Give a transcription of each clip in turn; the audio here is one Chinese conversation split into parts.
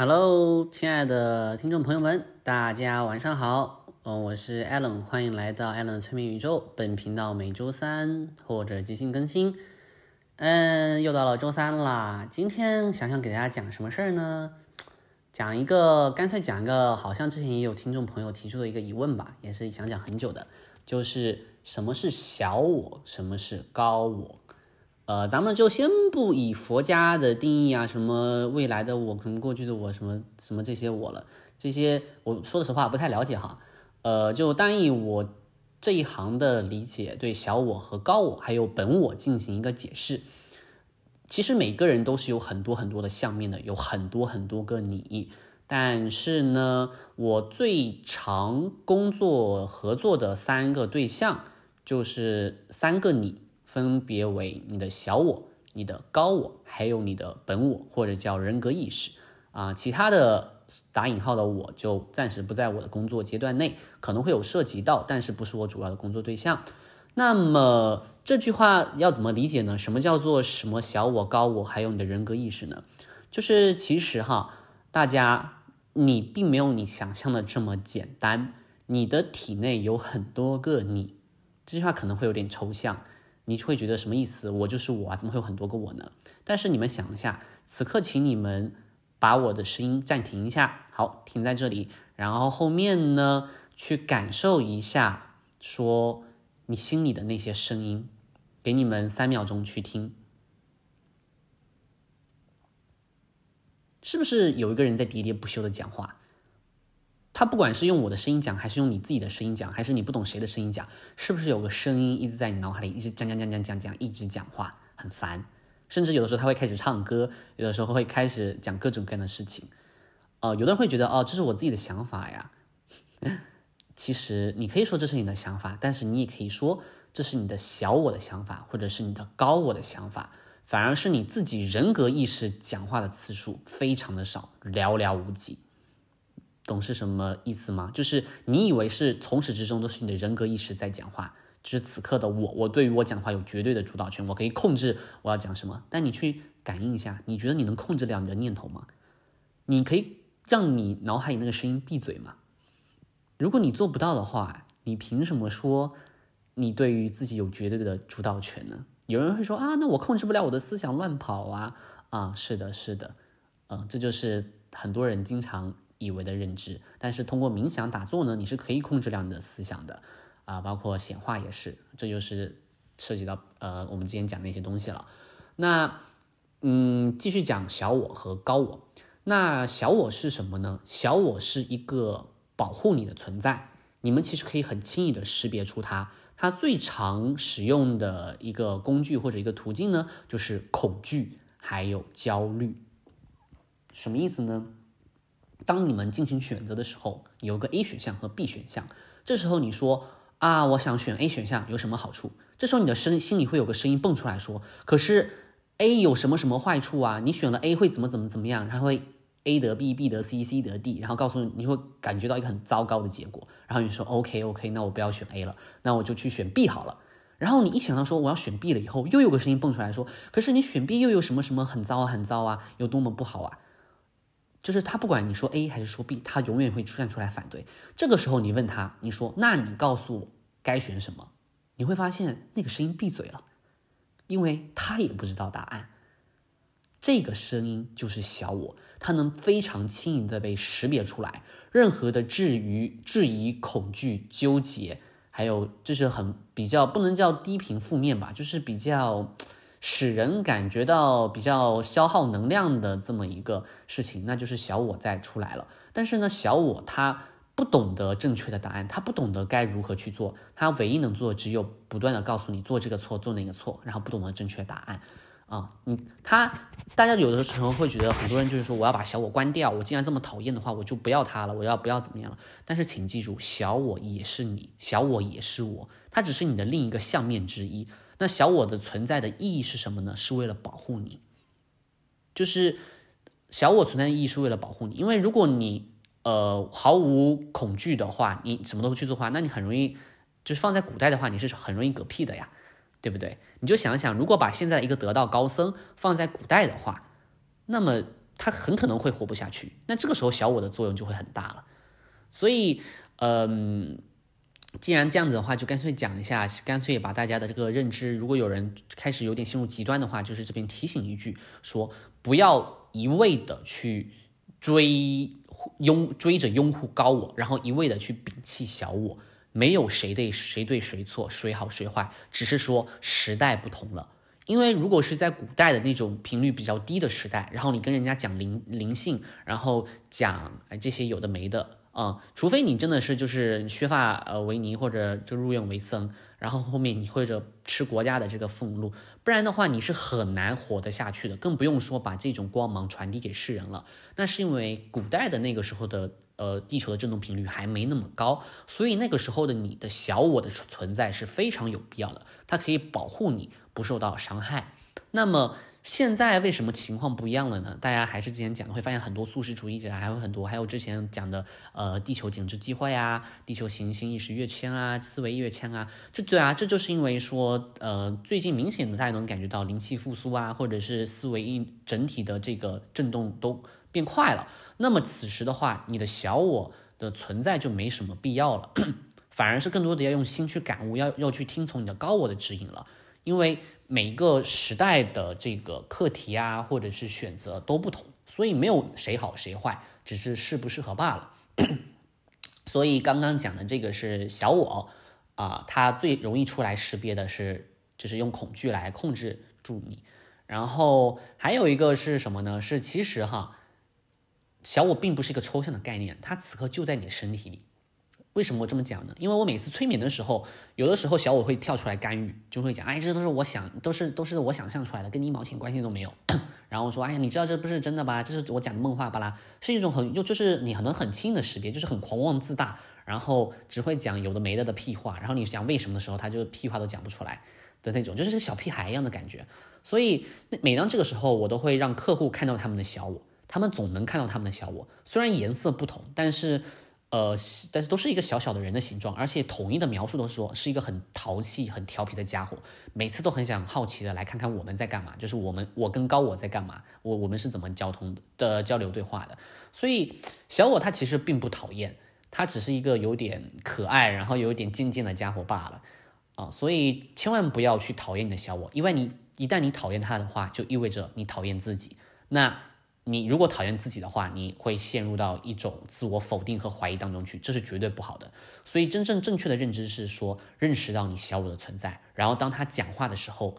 Hello，亲爱的听众朋友们，大家晚上好。嗯，我是 Allen，欢迎来到 Allen 的催眠宇宙。本频道每周三或者即兴更新。嗯，又到了周三啦。今天想想给大家讲什么事儿呢？讲一个，干脆讲一个，好像之前也有听众朋友提出的一个疑问吧，也是想讲很久的，就是什么是小我，什么是高我？呃，咱们就先不以佛家的定义啊，什么未来的我，可能过去的我，什么什么这些我了，这些我说的实话不太了解哈。呃，就单以我这一行的理解，对小我和高我还有本我进行一个解释。其实每个人都是有很多很多的相面的，有很多很多个你。但是呢，我最常工作合作的三个对象就是三个你。分别为你的小我、你的高我，还有你的本我，或者叫人格意识啊。其他的打引号的我就暂时不在我的工作阶段内，可能会有涉及到，但是不是我主要的工作对象。那么这句话要怎么理解呢？什么叫做什么小我、高我，还有你的人格意识呢？就是其实哈，大家你并没有你想象的这么简单，你的体内有很多个你。这句话可能会有点抽象。你会觉得什么意思？我就是我啊，怎么会有很多个我呢？但是你们想一下，此刻请你们把我的声音暂停一下，好，停在这里，然后后面呢，去感受一下，说你心里的那些声音，给你们三秒钟去听，是不是有一个人在喋喋不休的讲话？他不管是用我的声音讲，还是用你自己的声音讲，还是你不懂谁的声音讲，是不是有个声音一直在你脑海里一直讲讲讲讲讲讲，一直讲话很烦，甚至有的时候他会开始唱歌，有的时候会开始讲各种各样的事情。呃，有的人会觉得哦，这是我自己的想法呀。其实你可以说这是你的想法，但是你也可以说这是你的小我的想法，或者是你的高我的想法，反而是你自己人格意识讲话的次数非常的少，寥寥无几。懂是什么意思吗？就是你以为是从始至终都是你的人格意识在讲话，就是此刻的我，我对于我讲话有绝对的主导权，我可以控制我要讲什么。但你去感应一下，你觉得你能控制了你的念头吗？你可以让你脑海里那个声音闭嘴吗？如果你做不到的话，你凭什么说你对于自己有绝对的主导权呢？有人会说啊，那我控制不了我的思想乱跑啊啊，是的，是的，嗯，这就是很多人经常。以为的认知，但是通过冥想打坐呢，你是可以控制了你的思想的，啊，包括显化也是，这就是涉及到呃我们之前讲的一些东西了。那嗯，继续讲小我和高我。那小我是什么呢？小我是一个保护你的存在，你们其实可以很轻易的识别出它。它最常使用的一个工具或者一个途径呢，就是恐惧还有焦虑。什么意思呢？当你们进行选择的时候，有个 A 选项和 B 选项。这时候你说啊，我想选 A 选项，有什么好处？这时候你的声心里会有个声音蹦出来说，可是 A 有什么什么坏处啊？你选了 A 会怎么怎么怎么样？然后会 A 得 B，B 得 C，C 得 D，然后告诉你，你会感觉到一个很糟糕的结果。然后你说 OK OK，那我不要选 A 了，那我就去选 B 好了。然后你一想到说我要选 B 了以后，又有个声音蹦出来说，可是你选 B 又有什么什么很糟啊，很糟啊，有多么不好啊？就是他不管你说 A 还是说 B，他永远会出现出来反对。这个时候你问他，你说那你告诉我该选什么？你会发现那个声音闭嘴了，因为他也不知道答案。这个声音就是小我，它能非常轻易的被识别出来。任何的质疑、质疑、恐惧、纠结，还有就是很比较不能叫低频负面吧，就是比较。使人感觉到比较消耗能量的这么一个事情，那就是小我在出来了。但是呢，小我他不懂得正确的答案，他不懂得该如何去做，他唯一能做的只有不断的告诉你做这个错，做那个错，然后不懂得正确答案啊。你他大家有的时候会觉得很多人就是说我要把小我关掉，我既然这么讨厌的话，我就不要他了，我要不要怎么样了？但是请记住，小我也是你，小我也是我，它只是你的另一个相面之一。那小我的存在的意义是什么呢？是为了保护你，就是小我存在的意义是为了保护你。因为如果你呃毫无恐惧的话，你什么都不去做的话，那你很容易就是放在古代的话，你是很容易嗝屁的呀，对不对？你就想想，如果把现在一个得道高僧放在古代的话，那么他很可能会活不下去。那这个时候小我的作用就会很大了。所以，嗯，既然这样子的话，就干脆讲一下，干脆把大家的这个认知，如果有人开始有点陷入极端的话，就是这边提醒一句，说不要一味的去追拥追着拥护高我，然后一味的去摒弃小我。没有谁对谁对谁错，谁好谁坏，只是说时代不同了。因为如果是在古代的那种频率比较低的时代，然后你跟人家讲灵灵性，然后讲这些有的没的啊，除非你真的是就是削发呃为尼或者就入院为僧，然后后面你或者吃国家的这个俸禄，不然的话你是很难活得下去的，更不用说把这种光芒传递给世人了。那是因为古代的那个时候的。呃，地球的振动频率还没那么高，所以那个时候的你的小我的存在是非常有必要的，它可以保护你不受到伤害。那么现在为什么情况不一样了呢？大家还是之前讲的，会发现很多素食主义者，还有很多，还有之前讲的呃地球景致计划呀，地球行星意识跃迁啊，思维跃迁啊，这对啊，这就是因为说呃最近明显的大家能感觉到灵气复苏啊，或者是思维一整体的这个震动都。变快了，那么此时的话，你的小我的存在就没什么必要了，反而是更多的要用心去感悟，要要去听从你的高我的指引了。因为每个时代的这个课题啊，或者是选择都不同，所以没有谁好谁坏，只是适不适合罢了。所以刚刚讲的这个是小我啊，它最容易出来识别的是，就是用恐惧来控制住你。然后还有一个是什么呢？是其实哈。小我并不是一个抽象的概念，它此刻就在你的身体里。为什么我这么讲呢？因为我每次催眠的时候，有的时候小我会跳出来干预，就会讲：“哎，这都是我想，都是都是我想象出来的，跟你一毛钱关系都没有。”然后说：“哎呀，你知道这不是真的吧？这是我讲的梦话巴拉，是一种很就就是你可能很轻易的识别，就是很狂妄自大，然后只会讲有的没的的屁话。然后你讲为什么的时候，他就屁话都讲不出来的那种，就是小屁孩一样的感觉。所以每当这个时候，我都会让客户看到他们的小我。他们总能看到他们的小我，虽然颜色不同，但是，呃，但是都是一个小小的人的形状，而且统一的描述都是说是一个很淘气、很调皮的家伙，每次都很想好奇的来看看我们在干嘛，就是我们我跟高我在干嘛，我我们是怎么交通的交流对话的。所以小我他其实并不讨厌，他只是一个有点可爱，然后有一点静静的家伙罢了啊。所以千万不要去讨厌你的小我，因为你一旦你讨厌他的话，就意味着你讨厌自己。那。你如果讨厌自己的话，你会陷入到一种自我否定和怀疑当中去，这是绝对不好的。所以，真正正确的认知是说，认识到你小我的存在，然后当他讲话的时候，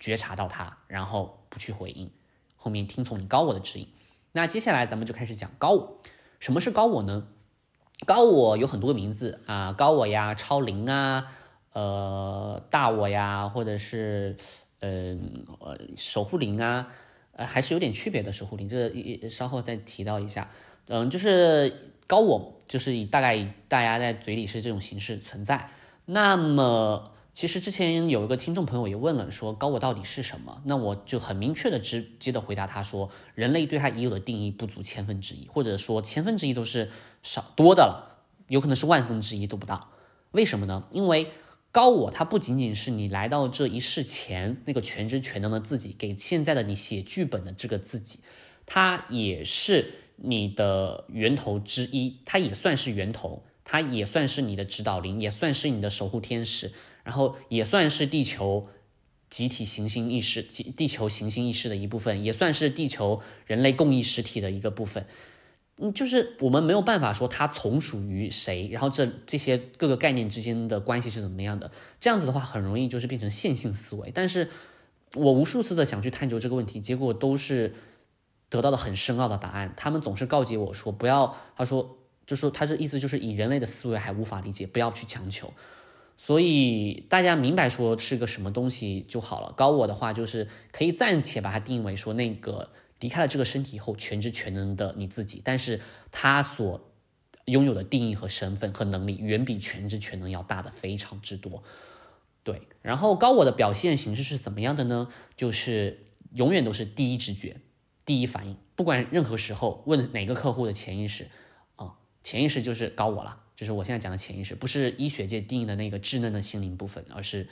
觉察到他，然后不去回应，后面听从你高我的指引。那接下来咱们就开始讲高我。什么是高我呢？高我有很多个名字啊，高我呀，超灵啊，呃，大我呀，或者是嗯呃守护灵啊。呃，还是有点区别的守护灵，这个稍后再提到一下。嗯，就是高我，就是以大概大家在嘴里是这种形式存在。那么，其实之前有一个听众朋友也问了，说高我到底是什么？那我就很明确的直接的回答他说，人类对他已有的定义不足千分之一，或者说千分之一都是少多的了，有可能是万分之一都不到。为什么呢？因为。高我，它不仅仅是你来到这一世前那个全知全能的自己，给现在的你写剧本的这个自己，它也是你的源头之一，它也算是源头，它也算是你的指导灵，也算是你的守护天使，然后也算是地球集体行星意识、地球行星意识的一部分，也算是地球人类共益实体的一个部分。嗯，就是我们没有办法说它从属于谁，然后这这些各个概念之间的关系是怎么样的？这样子的话，很容易就是变成线性思维。但是我无数次的想去探究这个问题，结果都是得到了很深奥的答案。他们总是告诫我说，不要，他说，就说他这意思就是以人类的思维还无法理解，不要去强求。所以大家明白说是个什么东西就好了。高我的话就是可以暂且把它定义为说那个。离开了这个身体以后，全知全能的你自己，但是他所拥有的定义和身份和能力，远比全知全能要大的非常之多。对，然后高我的表现形式是怎么样的呢？就是永远都是第一直觉、第一反应，不管任何时候问哪个客户的潜意识啊，潜意识就是高我了，就是我现在讲的潜意识，不是医学界定义的那个稚嫩的心灵部分，而是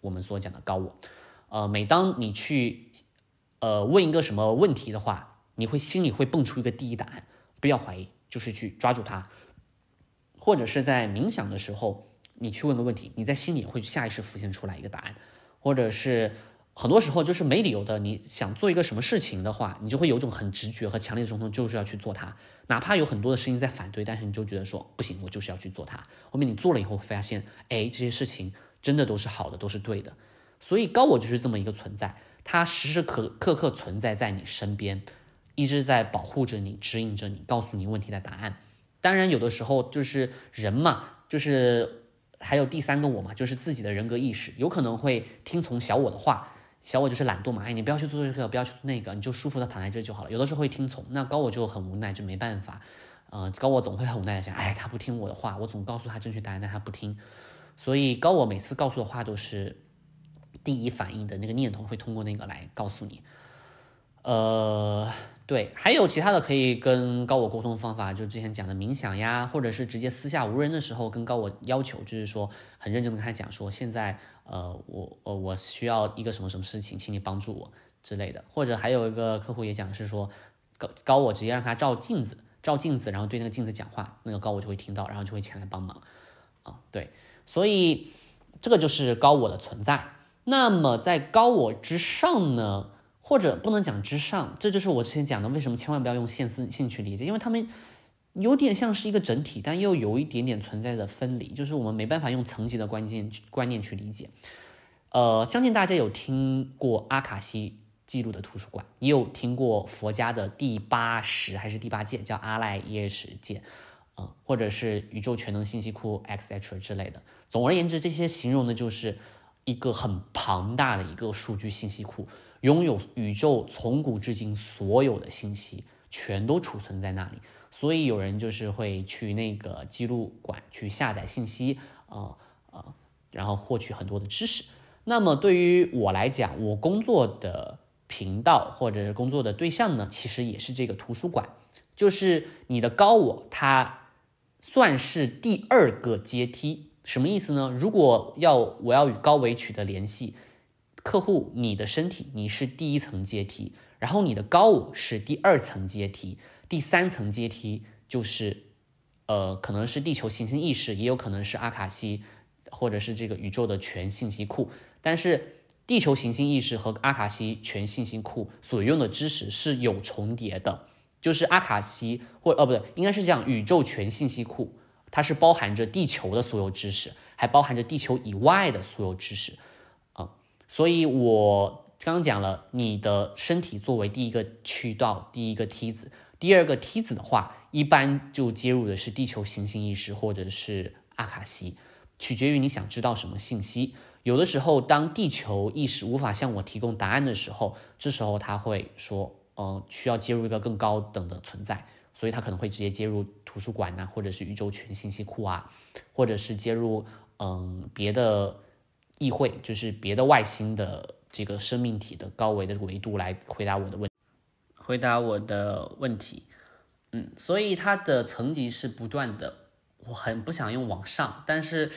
我们所讲的高我。呃，每当你去。呃，问一个什么问题的话，你会心里会蹦出一个第一答案，不要怀疑，就是去抓住它，或者是在冥想的时候，你去问个问题，你在心里会下意识浮现出来一个答案，或者是。很多时候就是没理由的，你想做一个什么事情的话，你就会有种很直觉和强烈的冲动，就是要去做它。哪怕有很多的声音在反对，但是你就觉得说不行，我就是要去做它。后面你做了以后，发现，哎，这些事情真的都是好的，都是对的。所以高我就是这么一个存在，它时时刻刻刻存在在你身边，一直在保护着你，指引着你，告诉你问题的答案。当然，有的时候就是人嘛，就是还有第三个我嘛，就是自己的人格意识，有可能会听从小我的话。小我就是懒惰嘛，哎，你不要去做这个，不要去做那个，你就舒服的躺在这就好了。有的时候会听从，那高我就很无奈，就没办法。呃，高我总会很无奈的想，哎，他不听我的话，我总告诉他正确答案，但他不听。所以高我每次告诉的话都是第一反应的那个念头会通过那个来告诉你。呃。对，还有其他的可以跟高我沟通方法，就之前讲的冥想呀，或者是直接私下无人的时候跟高我要求，就是说很认真的跟他讲说，现在呃我呃我需要一个什么什么事情，请你帮助我之类的。或者还有一个客户也讲是说，高高我直接让他照镜子，照镜子，然后对那个镜子讲话，那个高我就会听到，然后就会前来帮忙啊。对，所以这个就是高我的存在。那么在高我之上呢？或者不能讲之上，这就是我之前讲的，为什么千万不要用线性性去理解，因为他们有点像是一个整体，但又有一点点存在的分离，就是我们没办法用层级的关键观念去理解。呃，相信大家有听过阿卡西记录的图书馆，也有听过佛家的第八十还是第八界叫阿赖耶识界，嗯，或者是宇宙全能信息库 etc 之类的。总而言之，这些形容的就是一个很庞大的一个数据信息库。拥有宇宙从古至今所有的信息，全都储存在那里，所以有人就是会去那个记录馆去下载信息，啊啊，然后获取很多的知识。那么对于我来讲，我工作的频道或者工作的对象呢，其实也是这个图书馆，就是你的高我，它算是第二个阶梯。什么意思呢？如果要我要与高维取得联系。客户，你的身体你是第一层阶梯，然后你的高我是第二层阶梯，第三层阶梯就是，呃，可能是地球行星意识，也有可能是阿卡西，或者是这个宇宙的全信息库。但是地球行星意识和阿卡西全信息库所用的知识是有重叠的，就是阿卡西或哦不对，应该是这样，宇宙全信息库它是包含着地球的所有知识，还包含着地球以外的所有知识。啊所以，我刚刚讲了，你的身体作为第一个渠道、第一个梯子，第二个梯子的话，一般就接入的是地球行星意识或者是阿卡西，取决于你想知道什么信息。有的时候，当地球意识无法向我提供答案的时候，这时候他会说，嗯，需要接入一个更高等的存在，所以他可能会直接接入图书馆呐，或者是宇宙全信息库啊，或者是接入嗯别的。议会就是别的外星的这个生命体的高维的维度来回答我的问，回答我的问题，嗯，所以它的层级是不断的，我很不想用往上，但是，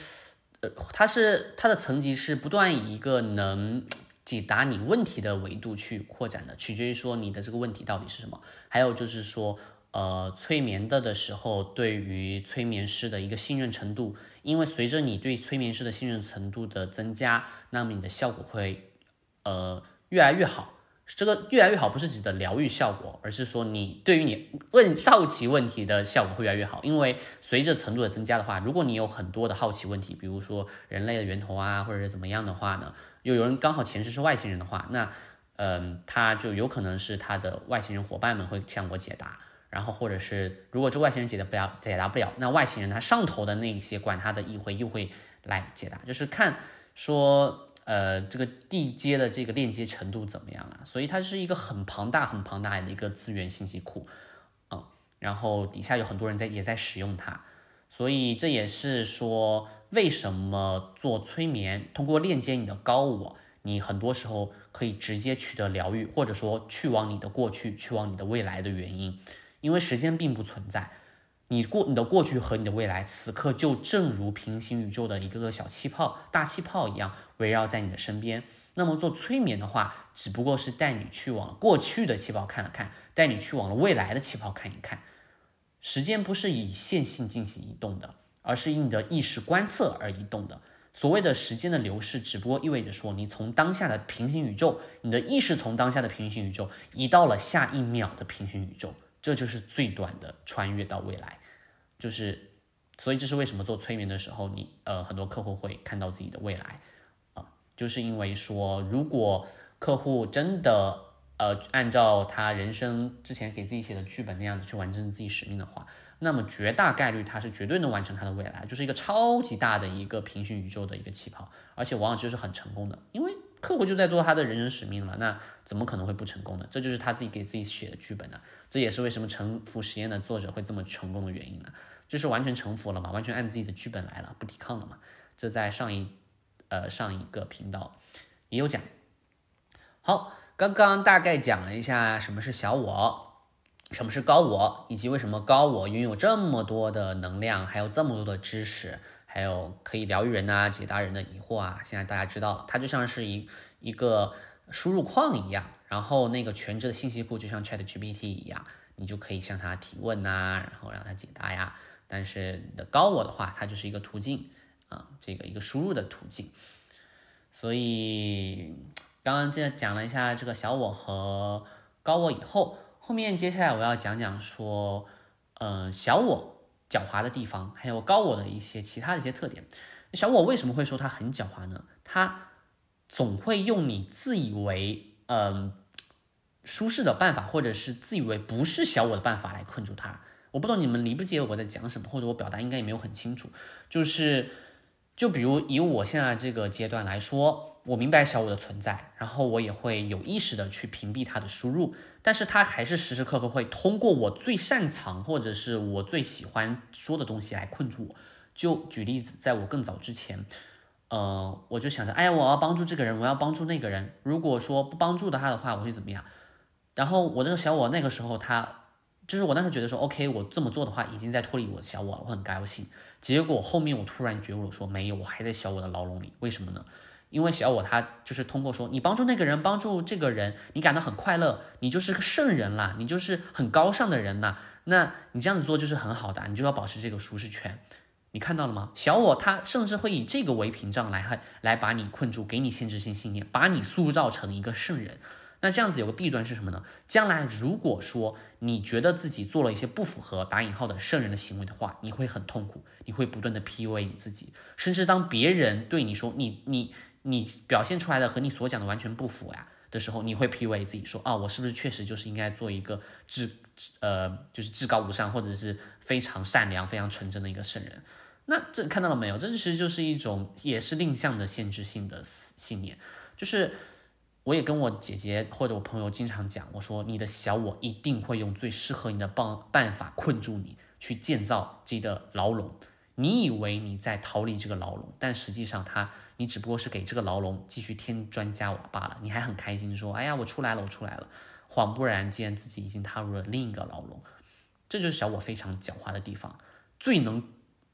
呃，它是它的层级是不断以一个能解答你问题的维度去扩展的，取决于说你的这个问题到底是什么，还有就是说。呃，催眠的的时候，对于催眠师的一个信任程度，因为随着你对催眠师的信任程度的增加，那么你的效果会呃越来越好。这个越来越好不是指的疗愈效果，而是说你对于你问好奇问题的效果会越来越好。因为随着程度的增加的话，如果你有很多的好奇问题，比如说人类的源头啊，或者是怎么样的话呢，又有人刚好前世是外星人的话，那嗯，他就有可能是他的外星人伙伴们会向我解答。然后，或者是如果这外星人解答不了，解答不了，那外星人他上头的那些管他的议会又会来解答，就是看说，呃，这个地接的这个链接程度怎么样啊？所以它是一个很庞大、很庞大的一个资源信息库，嗯，然后底下有很多人在也在使用它，所以这也是说为什么做催眠，通过链接你的高我，你很多时候可以直接取得疗愈，或者说去往你的过去，去往你的未来的原因。因为时间并不存在，你过你的过去和你的未来，此刻就正如平行宇宙的一个个小气泡、大气泡一样围绕在你的身边。那么做催眠的话，只不过是带你去往过去的气泡看了看，带你去往了未来的气泡看一看。时间不是以线性进行移动的，而是以你的意识观测而移动的。所谓的时间的流逝，只不过意味着说，你从当下的平行宇宙，你的意识从当下的平行宇宙移到了下一秒的平行宇宙，这就是最短的穿越到未来。就是，所以这是为什么做催眠的时候，你呃很多客户会看到自己的未来啊，就是因为说，如果客户真的呃按照他人生之前给自己写的剧本那样子去完成自己使命的话，那么绝大概率他是绝对能完成他的未来，就是一个超级大的一个平行宇宙的一个气泡，而且往往就是很成功的，因为客户就在做他的人生使命了，那怎么可能会不成功呢？这就是他自己给自己写的剧本呢。这也是为什么沉浮实验的作者会这么成功的原因呢？就是完全臣服了嘛，完全按自己的剧本来了，不抵抗了嘛。这在上一呃上一个频道也有讲。好，刚刚大概讲了一下什么是小我，什么是高我，以及为什么高我拥有这么多的能量，还有这么多的知识，还有可以疗愈人啊，解答人的疑惑啊。现在大家知道了，它就像是一一个输入框一样。然后那个全职的信息库就像 Chat GPT 一样，你就可以向它提问呐，然后让它解答呀。但是你的高我的话，它就是一个途径啊，这个一个输入的途径。所以刚刚这讲了一下这个小我和高我以后，后面接下来我要讲讲说，嗯，小我狡猾的地方，还有高我的一些其他的一些特点。小我为什么会说它很狡猾呢？它总会用你自以为嗯。舒适的办法，或者是自以为不是小我的办法来困住他。我不懂你们理不理解我在讲什么，或者我表达应该也没有很清楚。就是，就比如以我现在这个阶段来说，我明白小我的存在，然后我也会有意识的去屏蔽它的输入，但是它还是时时刻刻会通过我最擅长或者是我最喜欢说的东西来困住我。就举例子，在我更早之前，呃，我就想着，哎呀，我要帮助这个人，我要帮助那个人。如果说不帮助他的话，我会怎么样？然后我那个小我那个时候，他就是我当时觉得说，OK，我这么做的话，已经在脱离我的小我了，我很高兴。结果后面我突然觉悟了，说没有，我还在小我的牢笼里。为什么呢？因为小我他就是通过说，你帮助那个人，帮助这个人，你感到很快乐，你就是个圣人啦，你就是很高尚的人呐。那你这样子做就是很好的，你就要保持这个舒适圈。你看到了吗？小我他甚至会以这个为屏障来来把你困住，给你限制性信念，把你塑造成一个圣人。那这样子有个弊端是什么呢？将来如果说你觉得自己做了一些不符合打引号的圣人的行为的话，你会很痛苦，你会不断的 PUA 你自己，甚至当别人对你说你你你表现出来的和你所讲的完全不符呀的时候，你会 PUA 自己说啊，我是不是确实就是应该做一个至呃就是至高无上或者是非常善良非常纯真的一个圣人？那这看到了没有？这其实就是一种也是定向的限制性的信念，就是。我也跟我姐姐或者我朋友经常讲，我说你的小我一定会用最适合你的办办法困住你，去建造自己的牢笼。你以为你在逃离这个牢笼，但实际上他你只不过是给这个牢笼继续添砖加瓦罢了。你还很开心说，哎呀，我出来了，我出来了。恍不然间自己已经踏入了另一个牢笼。这就是小我非常狡猾的地方，最能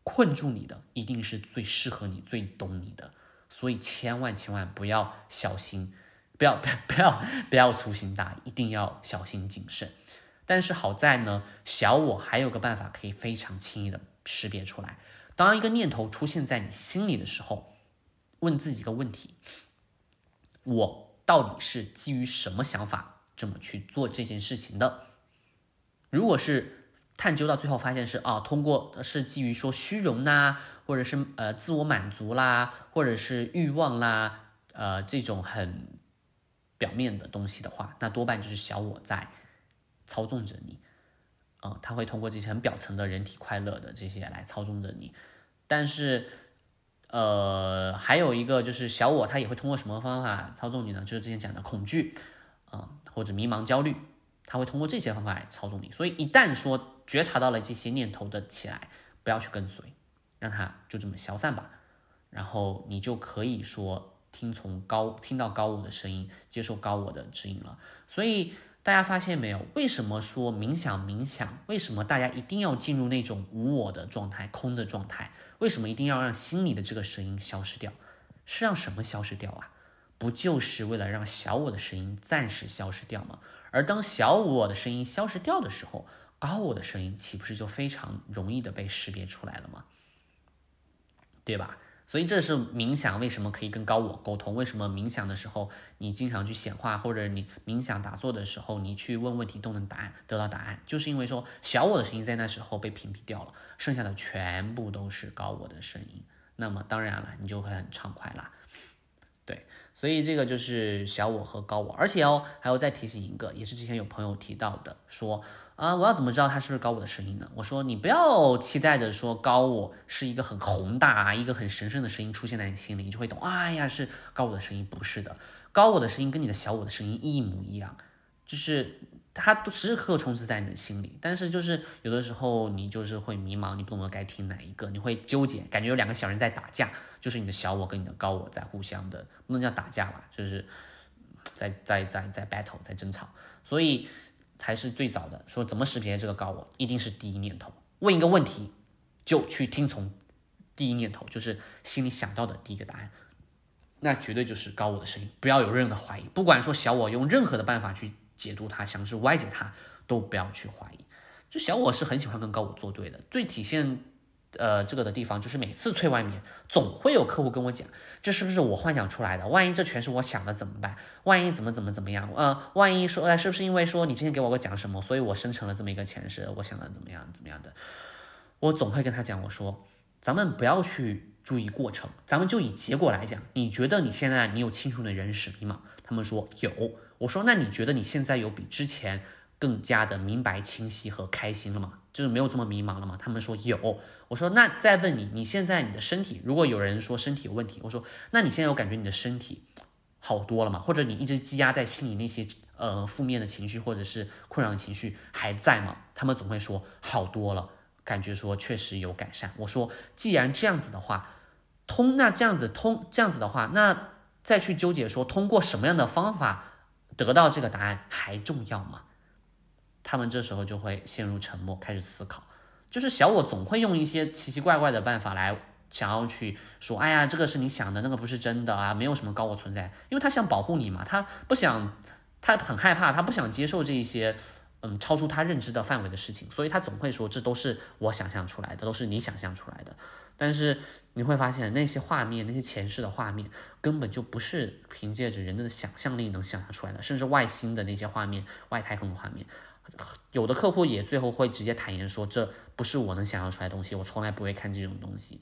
困住你的，一定是最适合你、最懂你的。所以千万千万不要小心。不要 不要不要不要粗心大意，一定要小心谨慎。但是好在呢，小我还有个办法可以非常轻易的识别出来。当一个念头出现在你心里的时候，问自己一个问题：我到底是基于什么想法这么去做这件事情的？如果是探究到最后发现是啊，通过是基于说虚荣呐，或者是呃自我满足啦，或者是欲望啦，呃这种很。表面的东西的话，那多半就是小我在操纵着你，啊，他会通过这些很表层的人体快乐的这些来操纵着你。但是，呃，还有一个就是小我，他也会通过什么方法操纵你呢？就是之前讲的恐惧，啊，或者迷茫、焦虑，他会通过这些方法来操纵你。所以，一旦说觉察到了这些念头的起来，不要去跟随，让它就这么消散吧，然后你就可以说。听从高听到高我的声音，接受高我的指引了。所以大家发现没有？为什么说冥想冥想？为什么大家一定要进入那种无我的状态、空的状态？为什么一定要让心里的这个声音消失掉？是让什么消失掉啊？不就是为了让小我的声音暂时消失掉吗？而当小我的声音消失掉的时候，高我的声音岂不是就非常容易的被识别出来了吗？对吧？所以这是冥想为什么可以跟高我沟通？为什么冥想的时候你经常去显化，或者你冥想打坐的时候你去问问题都能答案得到答案，就是因为说小我的声音在那时候被屏蔽掉了，剩下的全部都是高我的声音。那么当然了，你就会很畅快啦。对，所以这个就是小我和高我，而且哦，还要再提醒一个，也是之前有朋友提到的，说啊，我要怎么知道他是不是高我的声音呢？我说你不要期待着说高我是一个很宏大、一个很神圣的声音出现在你心里，你就会懂。哎呀，是高我的声音，不是的，高我的声音跟你的小我的声音一模一样，就是。它都时时刻刻充斥在你的心里，但是就是有的时候你就是会迷茫，你不懂得该听哪一个，你会纠结，感觉有两个小人在打架，就是你的小我跟你的高我在互相的，不能叫打架吧，就是在在在在 battle，在争吵，所以才是最早的说怎么识别这个高我，一定是第一念头，问一个问题就去听从第一念头，就是心里想到的第一个答案，那绝对就是高我的声音，不要有任何的怀疑，不管说小我用任何的办法去。解读它，想是歪解它，都不要去怀疑。就小我是很喜欢跟高我作对的，最体现呃这个的地方就是每次催外面，总会有客户跟我讲，这是不是我幻想出来的？万一这全是我想的怎么办？万一怎么怎么怎么样？呃，万一说，哎，是不是因为说你之前给我个讲什么，所以我生成了这么一个前世？我想的怎么样怎么样的？我总会跟他讲，我说咱们不要去注意过程，咱们就以结果来讲，你觉得你现在你有清楚的人使命吗？他们说有。我说，那你觉得你现在有比之前更加的明白、清晰和开心了吗？就是没有这么迷茫了吗？他们说有。我说，那再问你，你现在你的身体，如果有人说身体有问题，我说，那你现在有感觉你的身体好多了吗？或者你一直积压在心里那些呃负面的情绪或者是困扰的情绪还在吗？他们总会说好多了，感觉说确实有改善。我说，既然这样子的话，通那这样子通这样子的话，那再去纠结说通过什么样的方法。得到这个答案还重要吗？他们这时候就会陷入沉默，开始思考。就是小我总会用一些奇奇怪怪的办法来想要去说：“哎呀，这个是你想的，那个不是真的啊，没有什么高我存在。”因为他想保护你嘛，他不想，他很害怕，他不想接受这一些嗯超出他认知的范围的事情，所以他总会说：“这都是我想象出来的，都是你想象出来的。”但是你会发现，那些画面，那些前世的画面，根本就不是凭借着人的想象力能想象出来的。甚至外星的那些画面，外太空的画面，有的客户也最后会直接坦言说，这不是我能想象出来的东西，我从来不会看这种东西。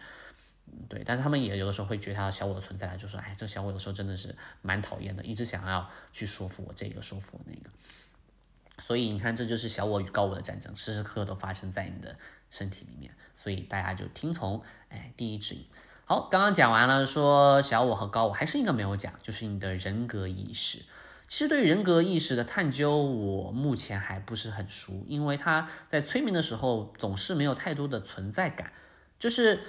对，但是他们也有的时候会觉察小我的存在，就说，哎，这小我有时候真的是蛮讨厌的，一直想要去说服我这个，说服我那个。所以你看，这就是小我与高我的战争，时时刻刻都发生在你的身体里面。所以大家就听从，哎，第一指引。好，刚刚讲完了，说小我和高我，还是一个没有讲，就是你的人格意识。其实对于人格意识的探究，我目前还不是很熟，因为他在催眠的时候总是没有太多的存在感。就是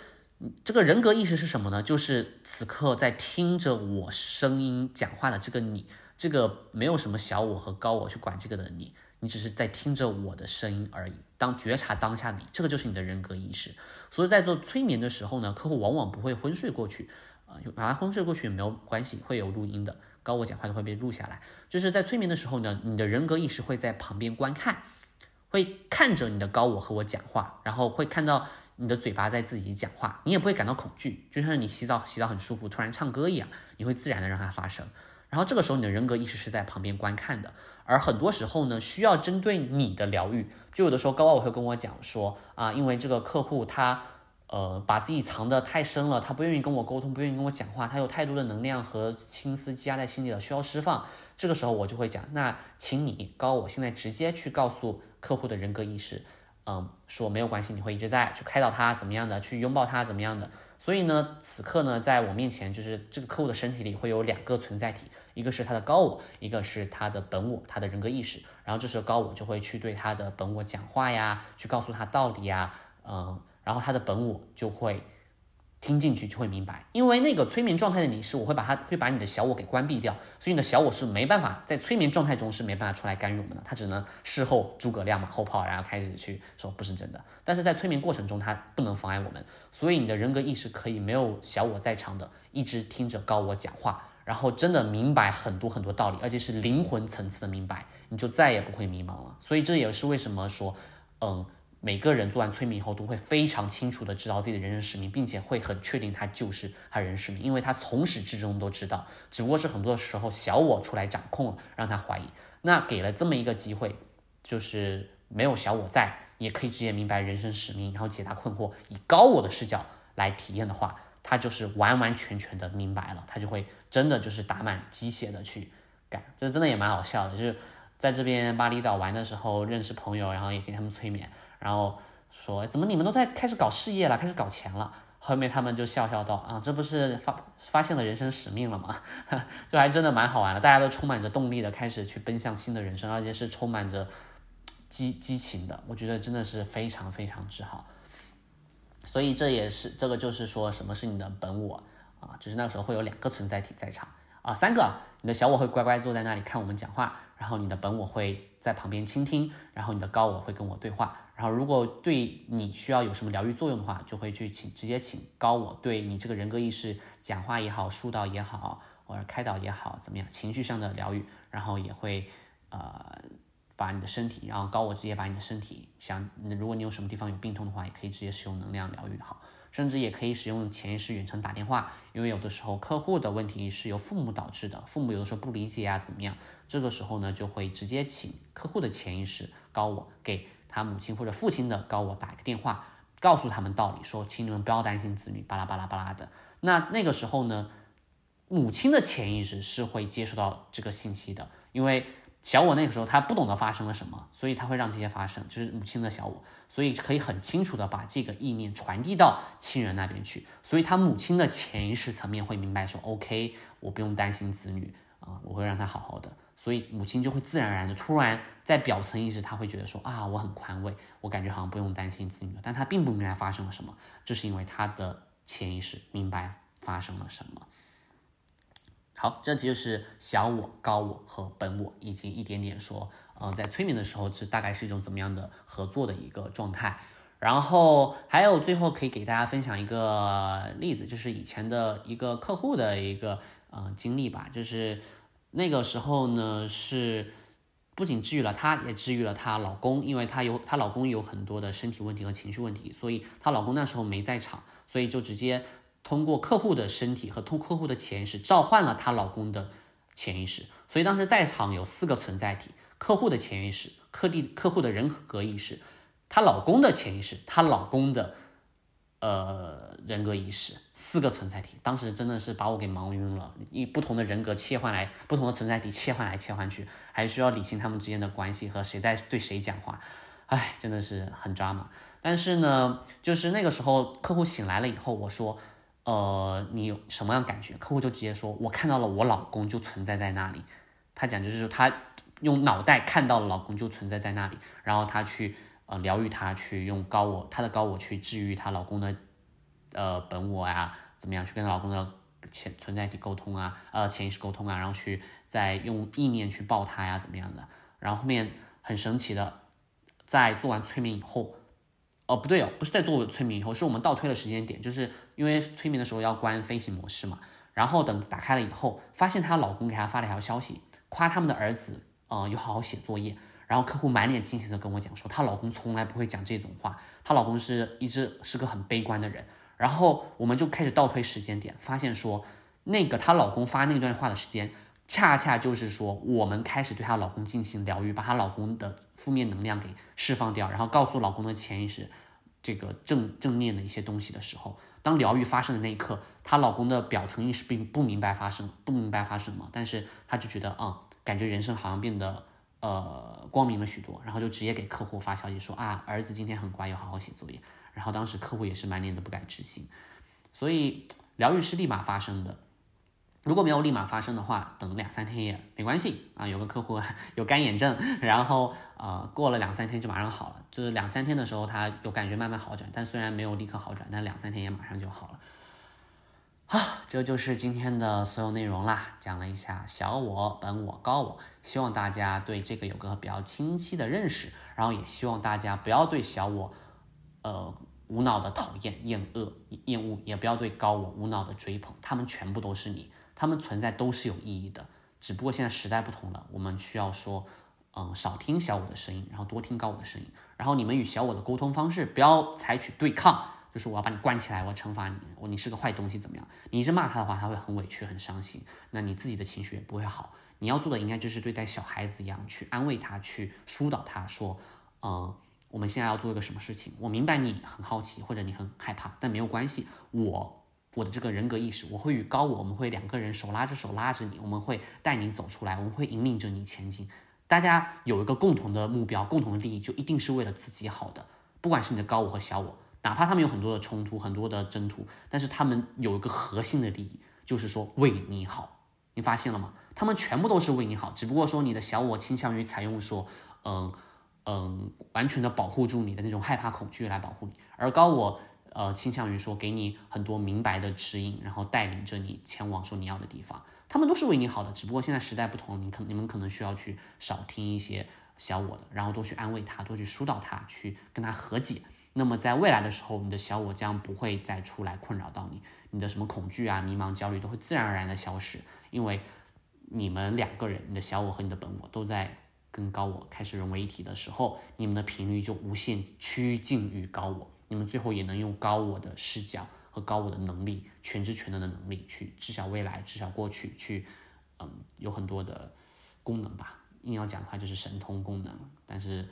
这个人格意识是什么呢？就是此刻在听着我声音讲话的这个你，这个没有什么小我和高我去管这个的你。你只是在听着我的声音而已，当觉察当下你，这个就是你的人格意识。所以在做催眠的时候呢，客户往往不会昏睡过去，啊，哪怕昏睡过去也没有关系，会有录音的，高我讲话都会被录下来。就是在催眠的时候呢，你的人格意识会在旁边观看，会看着你的高我和我讲话，然后会看到你的嘴巴在自己讲话，你也不会感到恐惧，就像你洗澡洗澡很舒服，突然唱歌一样，你会自然的让它发生。然后这个时候你的人格意识是在旁边观看的。而很多时候呢，需要针对你的疗愈，就有的时候高傲会跟我讲说啊，因为这个客户他呃把自己藏得太深了，他不愿意跟我沟通，不愿意跟我讲话，他有太多的能量和心思积压在心里了，需要释放。这个时候我就会讲，那请你高我现在直接去告诉客户的人格意识，嗯，说没有关系，你会一直在去开导他怎么样的，去拥抱他怎么样的。所以呢，此刻呢，在我面前就是这个客户的身体里会有两个存在体。一个是他的高我，一个是他的本我，他的人格意识。然后这时候高我就会去对他的本我讲话呀，去告诉他道理呀，嗯，然后他的本我就会听进去，就会明白。因为那个催眠状态的你是，我会把他会把你的小我给关闭掉，所以你的小我是没办法在催眠状态中是没办法出来干预我们的，他只能事后诸葛亮嘛后炮，然后开始去说不是真的。但是在催眠过程中，他不能妨碍我们，所以你的人格意识可以没有小我在场的，一直听着高我讲话。然后真的明白很多很多道理，而且是灵魂层次的明白，你就再也不会迷茫了。所以这也是为什么说，嗯，每个人做完催眠以后都会非常清楚的知道自己的人生使命，并且会很确定他就是他人生使命，因为他从始至终都知道，只不过是很多时候小我出来掌控了，让他怀疑。那给了这么一个机会，就是没有小我在，也可以直接明白人生使命，然后解答困惑，以高我的视角来体验的话。他就是完完全全的明白了，他就会真的就是打满鸡血的去干，这真的也蛮好笑的。就是在这边巴厘岛玩的时候认识朋友，然后也给他们催眠，然后说怎么你们都在开始搞事业了，开始搞钱了。后面他们就笑笑道啊，这不是发发现了人生使命了吗？就还真的蛮好玩的，大家都充满着动力的开始去奔向新的人生，而且是充满着激激情的。我觉得真的是非常非常之好。所以这也是这个就是说什么是你的本我啊？就是那个时候会有两个存在体在场啊，三个，你的小我会乖乖坐在那里看我们讲话，然后你的本我会在旁边倾听，然后你的高我会跟我对话，然后如果对你需要有什么疗愈作用的话，就会去请直接请高我对你这个人格意识讲话也好，疏导也好，或者开导也好，怎么样，情绪上的疗愈，然后也会呃。把你的身体，然后高我直接把你的身体，想如果你有什么地方有病痛的话，也可以直接使用能量疗愈好，甚至也可以使用潜意识远程打电话，因为有的时候客户的问题是由父母导致的，父母有的时候不理解啊怎么样，这个时候呢就会直接请客户的潜意识高我给他母亲或者父亲的高我打一个电话，告诉他们道理，说请你们不要担心子女巴拉巴拉巴拉的，那那个时候呢，母亲的潜意识是会接收到这个信息的，因为。小我那个时候他不懂得发生了什么，所以他会让这些发生，就是母亲的小我，所以可以很清楚的把这个意念传递到亲人那边去，所以他母亲的潜意识层面会明白说，OK，我不用担心子女啊，我会让他好好的，所以母亲就会自然而然的突然在表层意识，他会觉得说啊，我很宽慰，我感觉好像不用担心子女，但他并不明白发生了什么，这是因为他的潜意识明白发生了什么。好，这就是小我、高我和本我，以及一点点说，呃，在催眠的时候，这大概是一种怎么样的合作的一个状态。然后还有最后可以给大家分享一个例子，就是以前的一个客户的一个呃经历吧。就是那个时候呢，是不仅治愈了她，也治愈了她老公，因为她有她老公有很多的身体问题和情绪问题，所以她老公那时候没在场，所以就直接。通过客户的身体和通客户的潜意识召唤了她老公的潜意识，所以当时在场有四个存在体：客户的潜意识、客地客户的人格意识、她老公的潜意识、她老公的呃人格意识，四个存在体。当时真的是把我给忙晕了，以不同的人格切换来，不同的存在体切换来切换去，还需要理清他们之间的关系和谁在对谁讲话，哎，真的是很抓马。但是呢，就是那个时候客户醒来了以后，我说。呃，你有什么样感觉？客户就直接说，我看到了我老公就存在在那里。他讲就是，他用脑袋看到了老公就存在在那里，然后他去呃疗愈他，去用高我他的高我去治愈她老公的呃本我呀，怎么样去跟老公的潜存在体沟通啊，呃潜意识沟通啊，然后去再用意念去抱他呀，怎么样的？然后后面很神奇的，在做完催眠以后。哦，不对哦，不是在做催眠以后，是我们倒推了时间点，就是因为催眠的时候要关飞行模式嘛，然后等打开了以后，发现她老公给她发了一条消息，夸他们的儿子，呃，有好好写作业，然后客户满脸惊喜的跟我讲说，她老公从来不会讲这种话，她老公是一直是个很悲观的人，然后我们就开始倒推时间点，发现说，那个她老公发那段话的时间。恰恰就是说，我们开始对她老公进行疗愈，把她老公的负面能量给释放掉，然后告诉老公的潜意识，这个正正面的一些东西的时候，当疗愈发生的那一刻，她老公的表层意识并不明白发生，不明白发生什么，但是他就觉得，嗯，感觉人生好像变得呃光明了许多，然后就直接给客户发消息说啊，儿子今天很乖，要好好写作业。然后当时客户也是满脸的不敢置信，所以疗愈是立马发生的。如果没有立马发生的话，等两三天也没关系啊。有个客户有干眼症，然后呃过了两三天就马上好了，就是两三天的时候他有感觉慢慢好转，但虽然没有立刻好转，但两三天也马上就好了。好，这就是今天的所有内容啦，讲了一下小我、本我、高我，希望大家对这个有个比较清晰的认识，然后也希望大家不要对小我呃无脑的讨厌、厌恶、厌恶，也不要对高我无脑的追捧，他们全部都是你。他们存在都是有意义的。只不过现在时代不同了，我们需要说，嗯，少听小我的声音，然后多听高我的声音。然后你们与小我的沟通方式不要采取对抗，就是我要把你关起来，我要惩罚你，我你是个坏东西怎么样？你一直骂他的话，他会很委屈、很伤心，那你自己的情绪也不会好。你要做的应该就是对待小孩子一样，去安慰他，去疏导他，说，嗯。我们现在要做一个什么事情？我明白你很好奇，或者你很害怕，但没有关系。我我的这个人格意识，我会与高我，我们会两个人手拉着手拉着你，我们会带你走出来，我们会引领着你前进。大家有一个共同的目标，共同的利益，就一定是为了自己好的。不管是你的高我和小我，哪怕他们有很多的冲突，很多的争途，但是他们有一个核心的利益，就是说为你好。你发现了吗？他们全部都是为你好，只不过说你的小我倾向于采用说，嗯。嗯，完全的保护住你的那种害怕、恐惧来保护你，而高我，呃，倾向于说给你很多明白的指引，然后带领着你前往说你要的地方。他们都是为你好的，只不过现在时代不同，你可你们可能需要去少听一些小我的，然后多去安慰他，多去疏导他，去跟他和解。那么在未来的时候，你的小我将不会再出来困扰到你，你的什么恐惧啊、迷茫、焦虑都会自然而然的消失，因为你们两个人，你的小我和你的本我都在。跟高我开始融为一体的时候，你们的频率就无限趋近于高我，你们最后也能用高我的视角和高我的能力，全知全能的能力去知晓未来，知晓过去，去，嗯，有很多的功能吧。硬要讲的话，就是神通功能。但是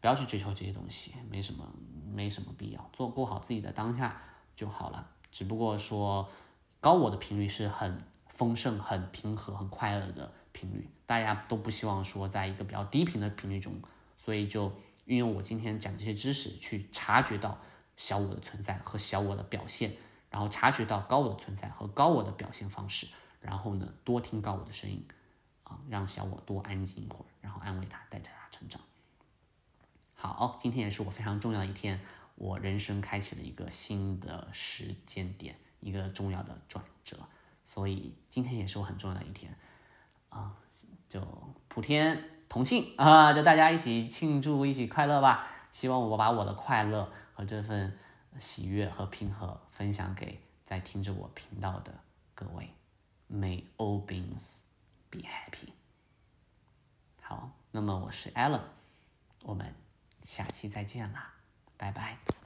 不要去追求这些东西，没什么，没什么必要，做过好自己的当下就好了。只不过说，高我的频率是很丰盛、很平和、很快乐的。频率，大家都不希望说在一个比较低频的频率中，所以就运用我今天讲这些知识，去察觉到小我的存在和小我的表现，然后察觉到高我的存在和高我的表现方式，然后呢，多听高我的声音，啊，让小我多安静一会儿，然后安慰他，带着他成长。好，今天也是我非常重要的一天，我人生开启了一个新的时间点，一个重要的转折，所以今天也是我很重要的一天。啊，就普天同庆啊，就大家一起庆祝，一起快乐吧。希望我把我的快乐和这份喜悦和平和分享给在听着我频道的各位。May all beings be happy。好，那么我是 Allen，我们下期再见啦，拜拜。